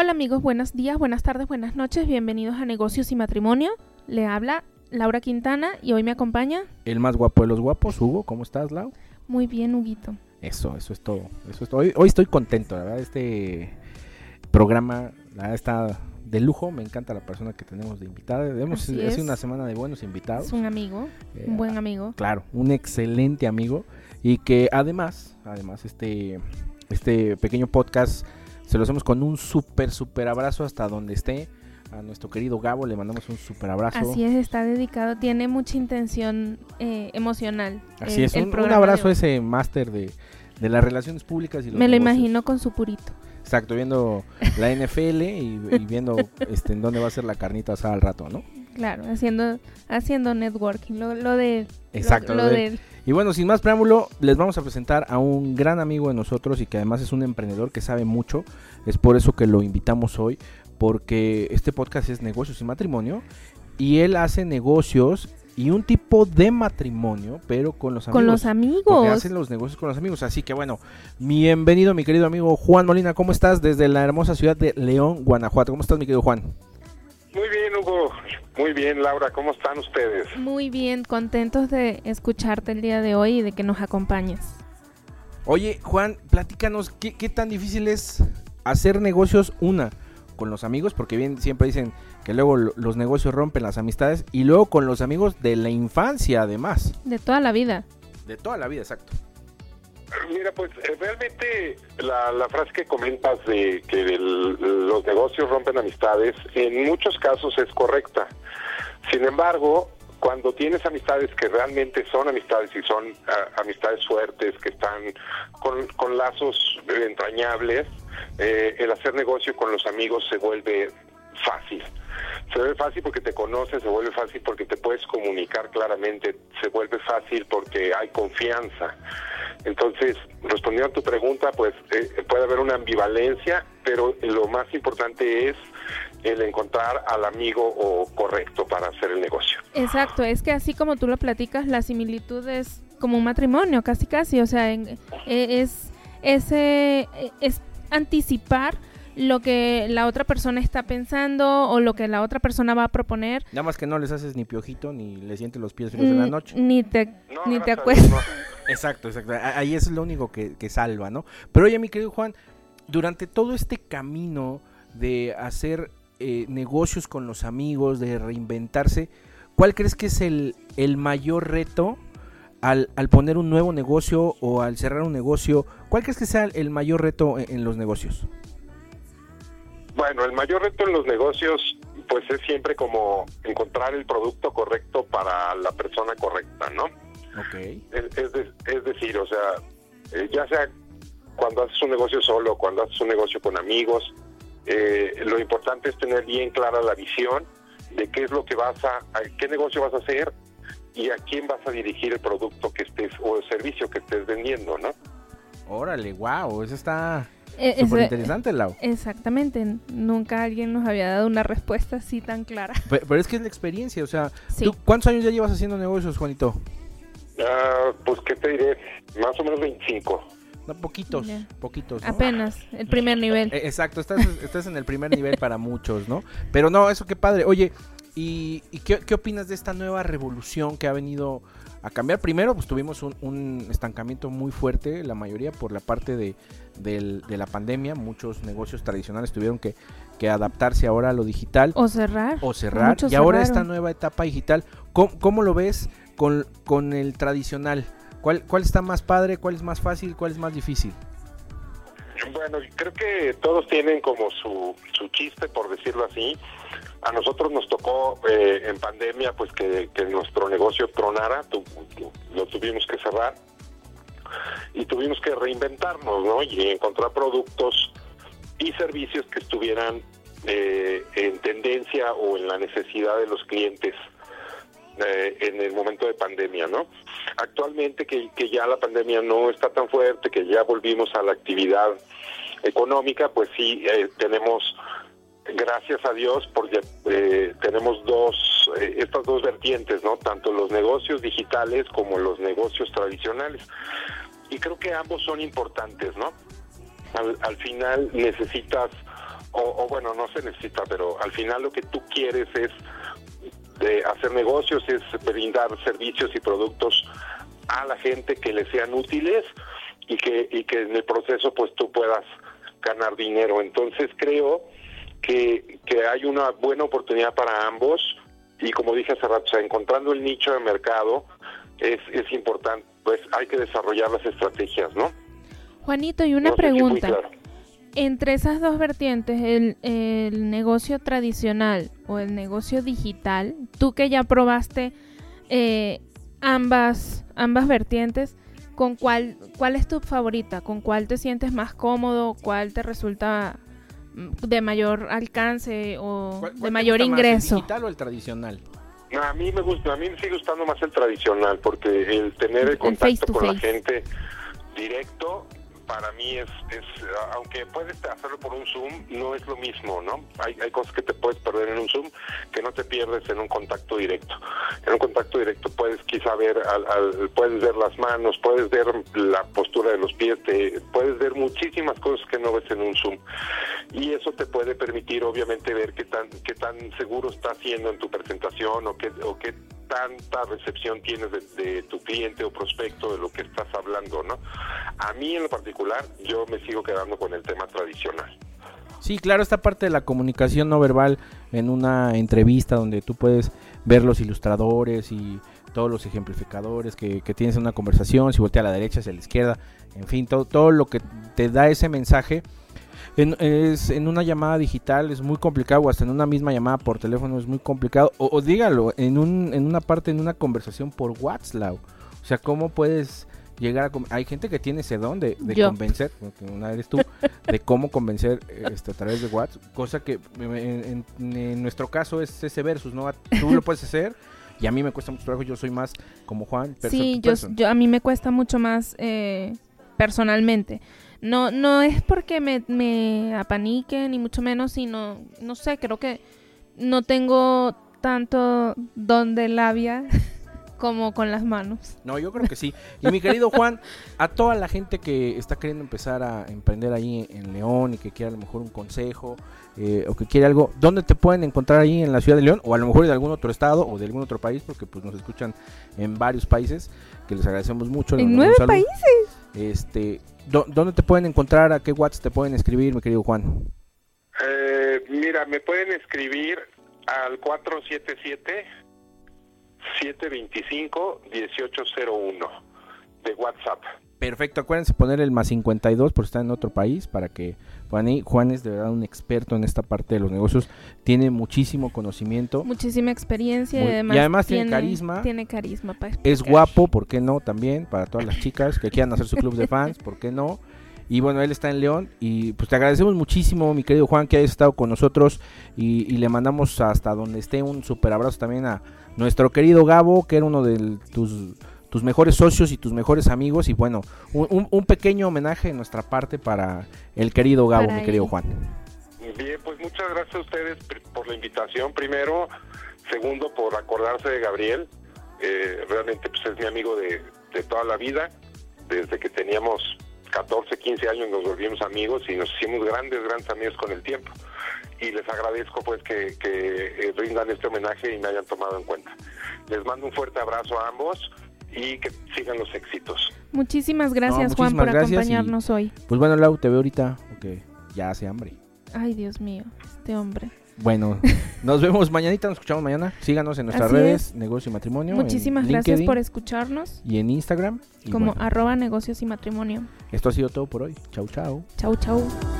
Hola amigos, buenos días, buenas tardes, buenas noches, bienvenidos a Negocios y Matrimonio. Le habla Laura Quintana y hoy me acompaña El más guapo de los guapos, Hugo. ¿Cómo estás, Lau? muy bien Huguito. Eso, eso es todo. Eso es todo. Hoy, hoy estoy contento, la verdad. Este programa la verdad, está de lujo. Me encanta la persona que tenemos de invitada. Hemos Así es. una semana de buenos invitados. Es un amigo, Eh, un buen amigo. Claro, un excelente amigo. Y que además, además, este, este pequeño podcast se lo hacemos con un súper, súper abrazo hasta donde esté. A nuestro querido Gabo le mandamos un súper abrazo. Así es, está dedicado, tiene mucha intención eh, emocional. Así el- es, un, abrazo a ese máster de, de las relaciones públicas y los Me lo negocios. imagino con su purito. Exacto, viendo la NFL y, y viendo este, en dónde va a ser la carnita asada al rato, ¿no? Claro, haciendo haciendo networking, lo, lo de lo- Exacto, lo, lo de- de Y bueno, sin más preámbulo, les vamos a presentar a un gran amigo de nosotros y que además es un emprendedor que sabe mucho. Es por eso que lo invitamos hoy, porque este podcast es negocios y matrimonio y él hace negocios y un tipo de matrimonio, pero con los amigos. con los Porque amigos. hacen los negocios con los amigos. Así que bueno, bienvenido mi querido amigo Juan Molina. ¿Cómo estás desde la hermosa ciudad de León, Guanajuato? ¿Cómo estás mi querido Juan? Muy bien, Hugo. Muy bien, Laura. ¿Cómo están ustedes? Muy bien, contentos de escucharte el día de hoy y de que nos acompañes. Oye, Juan, platícanos, ¿qué, qué tan difícil es hacer negocios, una, con los amigos? Porque bien siempre dicen que luego lo- los negocios rompen las amistades y luego con los amigos de la infancia, además. De toda la vida. De toda la vida, exacto. Mira, pues eh, realmente la, la frase que comentas de que los negocios rompen amistades, en muchos casos es correcta. Sin embargo, cuando tienes amistades que realmente son amistades y son ah, amistades fuertes, que están con, con lazos entrañables, eh, el hacer negocio con los amigos se vuelve fácil. Se vuelve fácil porque te conoces, se vuelve fácil porque te puedes comunicar claramente, se vuelve fácil porque hay confianza. Entonces, respondiendo a tu pregunta, pues eh, puede haber una ambivalencia, pero lo más importante es el encontrar al amigo o correcto para hacer el negocio. Exacto, es que así como tú lo platicas, la similitud es como un matrimonio, casi casi, o sea, en- eh, es ese eh, es anticipar lo que la otra persona está pensando o lo que la otra persona va a proponer. Nada más que no les haces ni piojito ni les sientes los pies fríos en la noche. Ni te No, ni te acuestas. No. Exacto, exacto. Ahí es lo único que, que salva, ¿no? Pero oye, mi querido Juan, durante todo este camino de hacer eh, negocios con los amigos, de reinventarse, ¿cuál crees que es el, el mayor reto al, al poner un nuevo negocio o al cerrar un negocio? ¿Cuál crees que sea el mayor reto en, en los negocios? Bueno, el mayor reto en los negocios, pues es siempre como encontrar el producto correcto para la persona correcta, ¿no? Ok. Es, es de- es decir, o sea, eh, ya sea cuando haces un negocio solo, cuando haces un negocio con amigos, eh, lo importante es tener bien clara la visión de qué es lo que vas a, a qué negocio vas a hacer y a quién vas a dirigir el producto que estés o el servicio que estés vendiendo, ¿no? Órale, wow, eso está Eh, súper interesante, Lau. Exactamente, nunca alguien nos había dado una respuesta así tan clara. Pe- Pero es que es la experiencia, o sea, Sí. ¿tú cuántos años ya llevas haciendo negocios, Juanito? Ah, pues, ¿qué te diré? Más o menos 25. No, poquitos, poquitos. ¿no? Apenas, el primer nivel. Eh, Exacto, estás, estás en el primer nivel para muchos, ¿no? Pero no, eso qué padre. Oye, ¿y, y qué, qué opinas de esta nueva revolución que ha venido a cambiar? Primero, pues tuvimos un, un estancamiento muy fuerte, la mayoría por la parte de, del- de la pandemia. Muchos negocios tradicionales tuvieron que, que adaptarse ahora a lo digital O cerrar. o cerrar. Muchos Y ahora cerraron. esta nueva etapa digital, ¿cómo, cómo lo ves con, con el tradicional? ¿Cuál, ¿Cuál está más padre? ¿Cuál es más fácil? ¿Cuál es más difícil? Bueno, creo que todos tienen como su, su chiste, por decirlo así. A nosotros nos tocó eh, en pandemia pues que, nuestro negocio tronara, tu- lo tuvimos que cerrar y tuvimos que reinventarnos, ¿no? Y encontrar productos y servicios que estuvieran eh, en tendencia o en la necesidad de los clientes eh, en el momento de pandemia, ¿no? Actualmente que, que ya la pandemia no está tan fuerte, que ya volvimos a la actividad económica, pues sí eh, tenemos, gracias a Dios, porque eh, tenemos dos, eh, estas dos vertientes, ¿no? Tanto los negocios digitales como los negocios tradicionales. Y creo que ambos son importantes, ¿no? Al, al final necesitas o, bueno, no se necesita, pero al final lo que tú quieres es de hacer negocios, es brindar servicios y productos a la gente que le sean útiles y que, y que en el proceso pues tú puedas ganar dinero. Entonces creo que, que hay una buena oportunidad para ambos y como dije hace rato, o sea, encontrando el nicho de mercado es, es importante, pues hay que desarrollar las estrategias, ¿no? Juanito, y una pregunta. Entre esas dos vertientes, el, el negocio tradicional o el negocio digital, tú que ya probaste eh, ambas, ambas vertientes, ¿con cuál, cuál es tu favorita? ¿Con cuál te sientes más cómodo? ¿Cuál te resulta de mayor alcance o de mayor ingreso? ¿El digital o el tradicional? a mí me gusta, a mí me sigue gustando más el tradicional porque el tener el contacto con la gente directo para mí es, es, aunque puedes hacerlo por un Zoom, no es lo mismo, ¿no? Hay, hay cosas que te puedes perder en un Zoom que no te pierdes en un contacto directo. En un contacto directo puedes quizá ver, al, puedes ver las manos, puedes ver la postura de los pies, te, puedes ver muchísimas cosas que no ves en un Zoom. Y eso te puede permitir, obviamente, ver qué tan, qué tan seguro está haciendo en tu presentación o qué, o qué tanta recepción tienes de, tu cliente o prospecto de lo que estás hablando, ¿no? A mí en lo particular, yo me sigo quedando con el tema tradicional. Sí, claro, esta parte de la comunicación no verbal en una entrevista donde tú puedes ver los ilustradores y todos los ejemplificadores que, que tienes en una conversación, si voltea a la derecha, hacia la izquierda, en fin, todo, todo lo que te da ese mensaje en, es, en una llamada digital es muy complicado, o hasta en una misma llamada por teléfono es muy complicado. O, dígalo, en, un, en una parte, en una conversación por WhatsApp. O sea, ¿cómo puedes llegar a... Hay gente que tiene ese don de, convencer, porque una eres tú, de cómo convencer este, a través de WhatsApp. Cosa que en, nuestro caso es ese versus, ¿no? Tú lo puedes hacer y a mí me cuesta mucho trabajo. Yo soy más como Juan. Sí, yo, yo, a mí me cuesta mucho más eh, personalmente. No, no es porque me, me apanique, ni mucho menos, sino, no sé, creo que no tengo tanto don de labia como con las manos. No, yo creo que sí. Y mi querido Juan, a toda la gente que está queriendo empezar a emprender ahí en León y que quiera a lo mejor un consejo eh, o que quiere algo, ¿dónde te pueden encontrar ahí en la ciudad de León? O a lo mejor de algún otro estado o de algún otro país, porque pues nos escuchan en varios países, que les agradecemos mucho. ¿En nueve países? Este, ¿Dónde te pueden encontrar? ¿A qué WhatsApp te pueden escribir, mi querido Juan? Eh, mira, me pueden escribir al 477-725-1801 de WhatsApp. Perfecto, acuérdense poner el más 52 por estar en otro país para que Juan, Juan es de verdad un experto en esta parte de los negocios, tiene muchísimo conocimiento. Muchísima experiencia y, además, tiene, carisma. Tiene carisma Es guapo, ¿por qué no? También para todas las chicas que quieran hacer su club de fans, ¿por qué no? Y bueno, él está en León y pues te agradecemos muchísimo, mi querido Juan, que hayas estado con nosotros y, le mandamos hasta donde esté un super abrazo también a nuestro querido Gabo, que era uno de tus tus mejores socios y tus mejores amigos. Y bueno, un, un pequeño homenaje de nuestra parte para el querido Gabo, mi querido Juan. Bien, pues muchas gracias a ustedes por la invitación, primero. Segundo, por acordarse de Gabriel. Eh, realmente pues, es mi amigo de, de toda la vida. Desde que teníamos 14, 15 años nos volvimos amigos y nos hicimos grandes, grandes amigos con el tiempo. Y les agradezco pues que, que eh, rindan este homenaje y me hayan tomado en cuenta. Les mando un fuerte abrazo a ambos y que sigan los éxitos. Muchísimas gracias, Juan, por acompañarnos hoy. Pues bueno, Lau, te veo ahorita, porque ya hace hambre. Ay, Dios mío, este hombre. Bueno, nos vemos mañanita, nos escuchamos mañana. Síganos en nuestras redes, Negocio y Matrimonio. Muchísimas gracias por escucharnos. Y en Instagram. como arroba negocios y matrimonio. Esto ha sido todo por hoy. Chau, chau. Chau, chau.